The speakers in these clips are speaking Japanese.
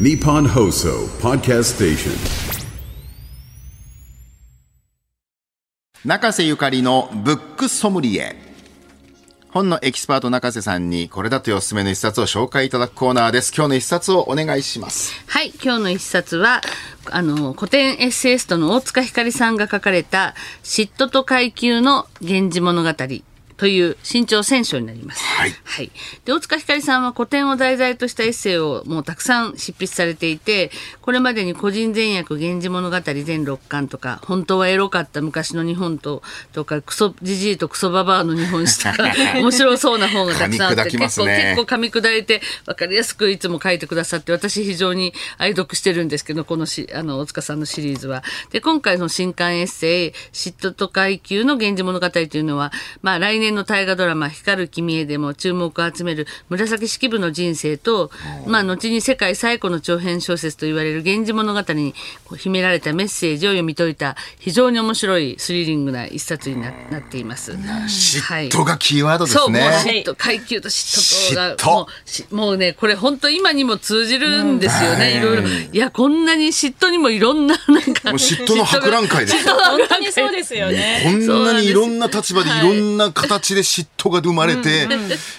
Nippon Hoso Podcast Station. 中瀬ゆかりのブックソムリエ。本のエキスパート中瀬さんにこれだというおすすめの一冊を紹介いただくコーナーです。今日の一冊をお願いします。はい、今日の一冊は、あの、古典エッセイストの大塚ひかりさんが書かれた、嫉妬と階級の源氏物語。という新潮選書になります。はいはい。で、大塚ひかりさんは古典を題材としたエッセイをもうたくさん執筆されていて、これまでに個人善悪源氏物語全6巻とか、本当はエロかった昔の日本と、とか、クソじじいとクソババアの日本史とか、面白そうな本がたくさんあって、噛み砕きます結構、ね結構噛み砕いて分かりやすくいつも書いてくださって私非常に愛読してるんですけどこのしあの大塚さんのシリーズは。で今回の新刊エッセイ「嫉妬と階級の源氏物語」というのは、まあ、来年の大河ドラマ「光る君へ」でも注目を集める紫式部の人生と、まあ、後に世界最古の長編小説と言われる「源氏物語」に秘められたメッセージを読み解いた非常に面白いスリリングな一冊にななっています。嫉妬がキーワードですそう、もうね。嫉妬、階級と嫉妬が、嫉妬もうし、もうね、これ本当今にも通じるんですよね、いろいろ。いや、こんなに嫉妬にもいろんな、なんか。嫉妬の博覧会ですよ。本当にそうですよね。こんなにいろんな立場でいはいろんな形で嫉妬が生まれて、い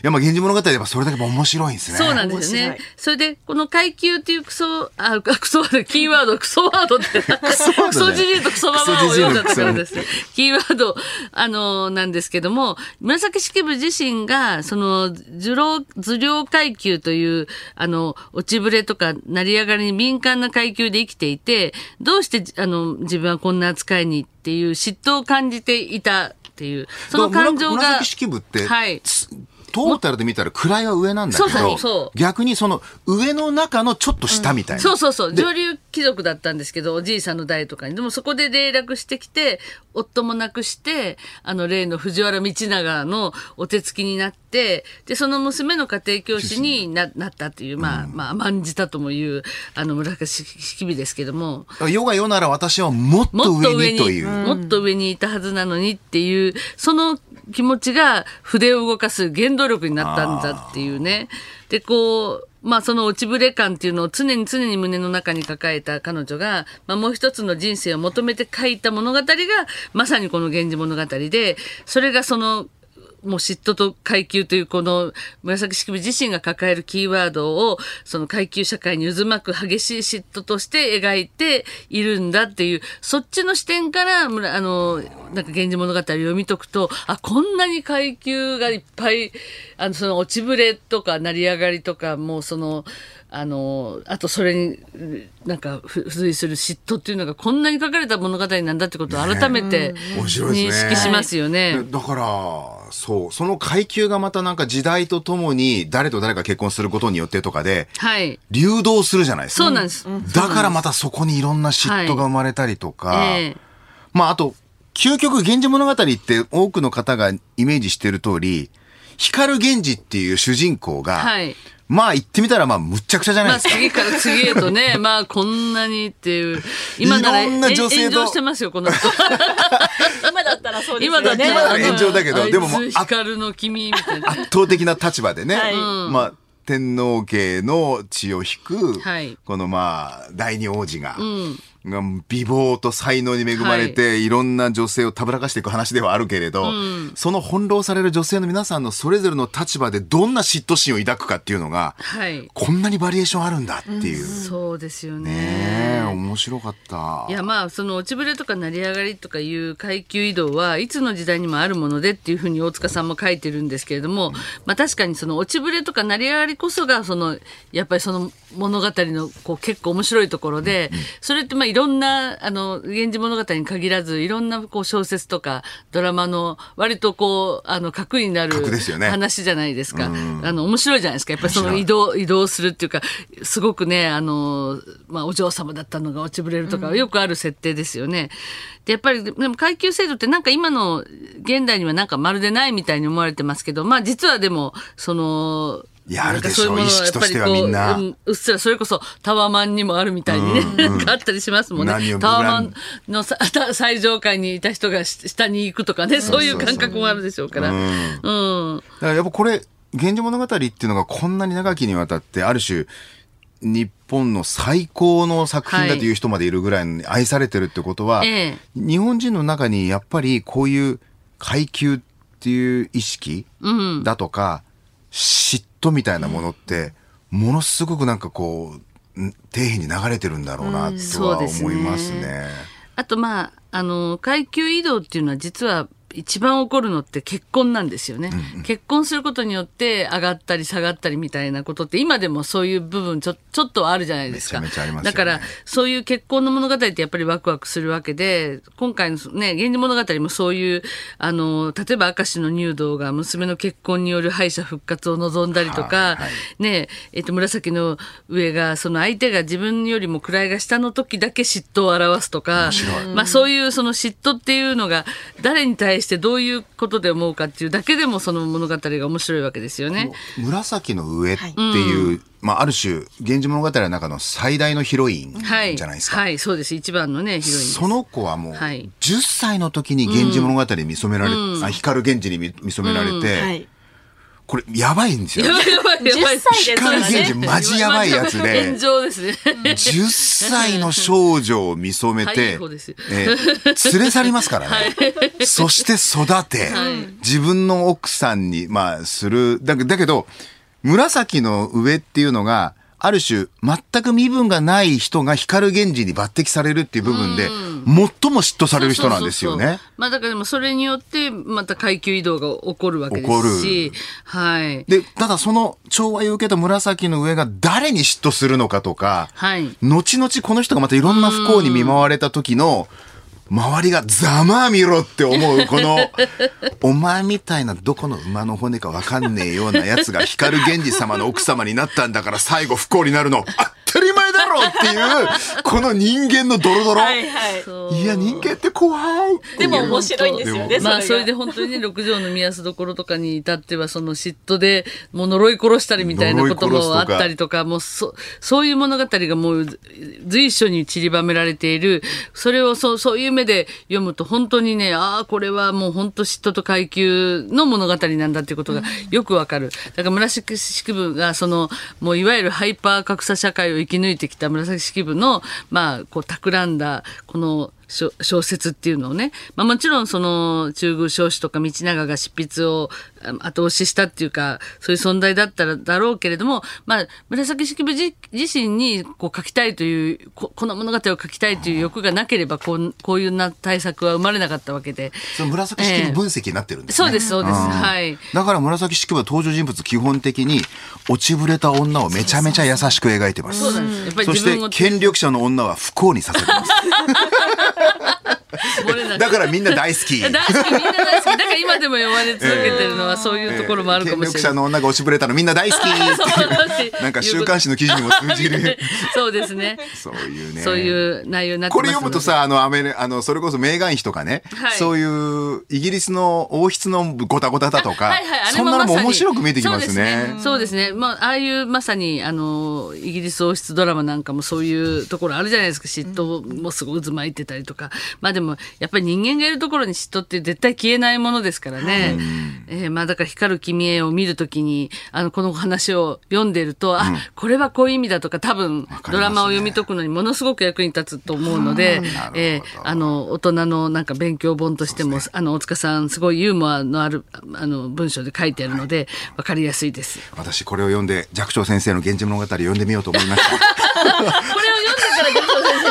やまあ源氏物語ではそれだけ面白いんですね。そうなんですよね。それで、この階級っていうクソ、あ、クソワード、キーワード、クソワードって、クソワードねソじじいとクソババアを読んだところです。キーワード、あの、なんですけども、紫式部自身が、その、受領、受領階級という、あの、落ちぶれとか成り上がりに敏感な階級で生きていて、どうして、あの、自分はこんな扱いにっていう嫉妬を感じていたっていう、その感情が。紫式部って、はい。トータルで見たら位は上なんだけどそうそう逆にその上の中のちょっと下みたいな、そうそうそう。上流貴族だったんですけど、おじいさんの代とかに。でもそこで霊落してきて、夫も亡くして、あの、例の藤原道長のお手つきになって、で、その娘の家庭教師にななったっていう、まあ、まあ、甘んじたともいう、あの、村式日ですけども、世が世なら私はもっもと上にという。もっと上にいたはずなのにっていう、その気持ちが筆を動かす原動力になったんだっていうね。で、こう、まあその落ちぶれ感っていうのを常に常に胸の中に抱えた彼女が、まあもう一つの人生を求めて書いた物語が、まさにこの源氏物語で、それがその、もう嫉妬と階級というこの紫式部自身が抱えるキーワードをその階級社会に渦巻く激しい嫉妬として描いているんだっていうそっちの視点からあのなんか源氏物語を読み解くとあこんなに階級がいっぱいあのその落ちぶれとか成り上がりとかもうそのあのあとそれになんか付随する嫉妬っていうのがこんなに書かれた物語なんだってことを改めて認識しますよね。だから、そう、その階級がまたなんか時代とともに誰と誰が結婚することによってとかで、はい。流動するじゃないですか。そうなんです。だからまたそこにいろんな嫉妬が生まれたりとか、ええまああと、究極源氏物語って多くの方がイメージしている通り、光源氏っていう主人公が、はいまあ言ってみたらまあむっちゃくちゃじゃないまあですか。次から次へとね、まあこんなにっていう、今ならいろんな女性と炎上してますよ、この人。今だったらそうですよね。今だって今なら炎上だけどでももうあ光の君みたいな。圧倒的な立場でね、はいまあ天皇家の血を引く、はいこのまあ第二王子が、んが美貌と才能に恵まれて、い、ろんな女性をたぶらかしていく話ではあるけれど、その翻弄される女性の皆さんのそれぞれの立場でどんな嫉妬心を抱くかっていうのが、はい。こんなにバリエーションあるんだっていう。そうですよね。面白かった。いやまあその落ちぶれとか成り上がりとかいう階級移動はいつの時代にもあるものでっていうふうに大塚さんも書いてるんですけれども、まあ確かにその落ちぶれとか成り上がりこそがそのやっぱりその物語のこう結構面白いところで、それってまあいろんなあの源氏物語に限らずいろんなこう小説とかドラマの割とこうあの核になる話じゃないですか。あの面白いじゃないですか。やっぱりその移動移動するっていうかすごくねあのまあお嬢様だったのが落ちぶれるとか、よくある設定ですよね。でやっぱりでも階級制度ってなんか今の現代にはなんかまるでないみたいに思われてますけど、まあ実はでもそのいやあるでしょうう意識としてはみんな。ううんうっすらそれこそタワマンにもあるみたいにね、なんかあったりしますもんね。タワマンの最上階にいた人がし下に行くとかね、そういう感覚もあるでしょうから。うん。だからやっぱこれ、源氏物語っていうのがこんなに長きにわたって、ある種、日本の最高の作品だという人までいるぐらいに愛されてるってことは、ええ。日本人の中にやっぱりこういう階級っていう意識だとか、嫉妬みたいなものって、ものすごくなんかこう、ん底辺に流れてるんだろうなとはそうですね思いますね。あとまあ、あの、階級移動っていうのは実は一番起こるのって結婚なんですよね。結婚することによって上がったり下がったりみたいなことって今でもそういう部分ちょちょっとはあるじゃないですか。めちゃめちゃありますだからそういう結婚の物語ってやっぱりワクワクするわけで、今回のね、源氏物語もそういう、あの、例えば明石の入道が娘の結婚による敗者復活を望んだりとか、はいはいねえっと、紫の上が、その相手が自分よりも位が下の時だけ嫉妬を表すとか、まあそういうその嫉妬っていうのが、誰に対してどういうことで思うかっていうだけでもその物語が面白いわけですよね。紫の上っていう、まあ、ある種、源氏物語の中の最大のヒロインはい。じゃないですか。はい、そうです。一番のね、ヒロイン。その子はもう、はい10歳の時に源氏物語に見初められ、あ光源氏に見見初められて、はい。これやばいんですよや。ばいやばいやばい。10歳で光源氏ね。マジやばいやつで炎、上ですね。10歳の少女を見初めはいてえー連れ去りますからね。そして育て、自分の奥さんに、まあ、する。だけだけど、紫の上っていうのが、ある種、全く身分がない人が光源氏に抜擢されるっていう部分で、最も嫉妬される人なんですよね。そうそうそう。まあだからでもそれによってまた階級移動が起こるわけで起こる。すし、はい。で、ただその寵愛を受けた紫の上が誰に嫉妬するのかとか、はい。後々この人がまたいろんな不幸に見舞われた時の、周りがざまあ見ろって思う、この、お前みたいなどこの馬の骨かわかんねえようなやつが光源氏様の奥様になったんだから最後不幸になるの、当たり前だろっていう、この人間のドロドロ。はいはい。いや、人間って怖いっていう。でも面白いんですよね。まあそれでが本当にね六条の宮安どころとかに至ってはその嫉妬でもう呪い殺したりみたいなこともあったりとかもうそそういう物語がもう随所に散りばめられているそれをそうそういう目で読むと本当にねああこれはもう本当嫉妬と階級の物語なんだっていうことがよくわかるだから紫式部がそのもういわゆるハイパー格差社会を生き抜いてきた紫式部のまあこう企んだこの小小説っていうのをね、まあ、もちろんその中宮少子とか道長が執筆をあ後押ししたっていうかそういう存在だったらだろうけれども、まあ、紫式部自自身にこう書きたいというここの物語を書きたいという欲がなければこうこういうな対策は生まれなかったわけで。その紫式部分析になってるんですね。そうですそうです、ん。はい。だから紫式部は登場人物基本的に落ちぶれた女をめちゃめちゃ優しく描いてます。そうなんです。やっぱりそして権力者の女は不幸にさせてます。だからみんな大好き。大好きみんな大好きだから今でも呼ばれ続けてるのはそういうところもあるか権もしれない。力者の女が落ちぶれたのみんな大好き なんか週刊誌の記事にも通じ るそうですね。そういうねそういう内容になってこれ読むとさ、あの、アメリあの、それこそメーガン妃とかね、はいそういうイギリスの王室のごたごただとか、はいはいそんなのも面白く見えてきますね。そうですね。まあ、ああいうまさに、あの、イギリス王室ドラマなんかもそういうところあるじゃないですか。嫉妬もすごい渦巻いてたりとか。まあでも、やっぱり人間がいるところに嫉妬って絶対消えないものですからね。えーまあだから光る君へを見るときに、あの、この話を読んでると、あ、これはこういう意味だとか、多分、ドラマを読み解くのにものすごく役に立つと思うので、えーあの、大人のなんか勉強本としても、あの、大塚さん、すごいユーモアのある、あの、文章で書いてあるので、わかりやすいです。私これを読んで寂聴先生の源氏物語を読んでみようと思いました。これ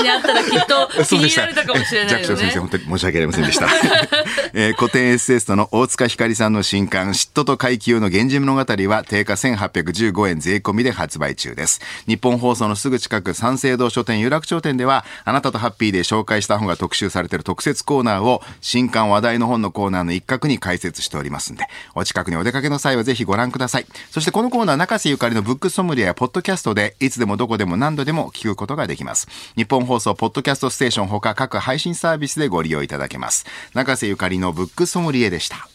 に会ったらきっと 気に入られたかもしれないよ寂聴先生、ね。本当に申し訳ありませんでした。えー古典エッセイストの大塚ひかりさんの新刊、嫉妬と階級の源氏物語は定価1815円税込みで発売中です。日本放送のすぐ近く三省堂書店有楽町店では、あなたとハッピーで紹介した本が特集されている特設コーナーを、新刊話題の本のコーナーの一角に開設しておりますんで、お近くにお出かけの際はぜひご覧ください。そしてこのコーナー、中瀬ゆかりのブックソムリエやポッドキャストで、いつでもどこでも何度でも聞くことができます。日本放送ポッドキャストステーションほか各配信サービスでご利用いただけます。中瀬ゆかりのブックソムリエでした。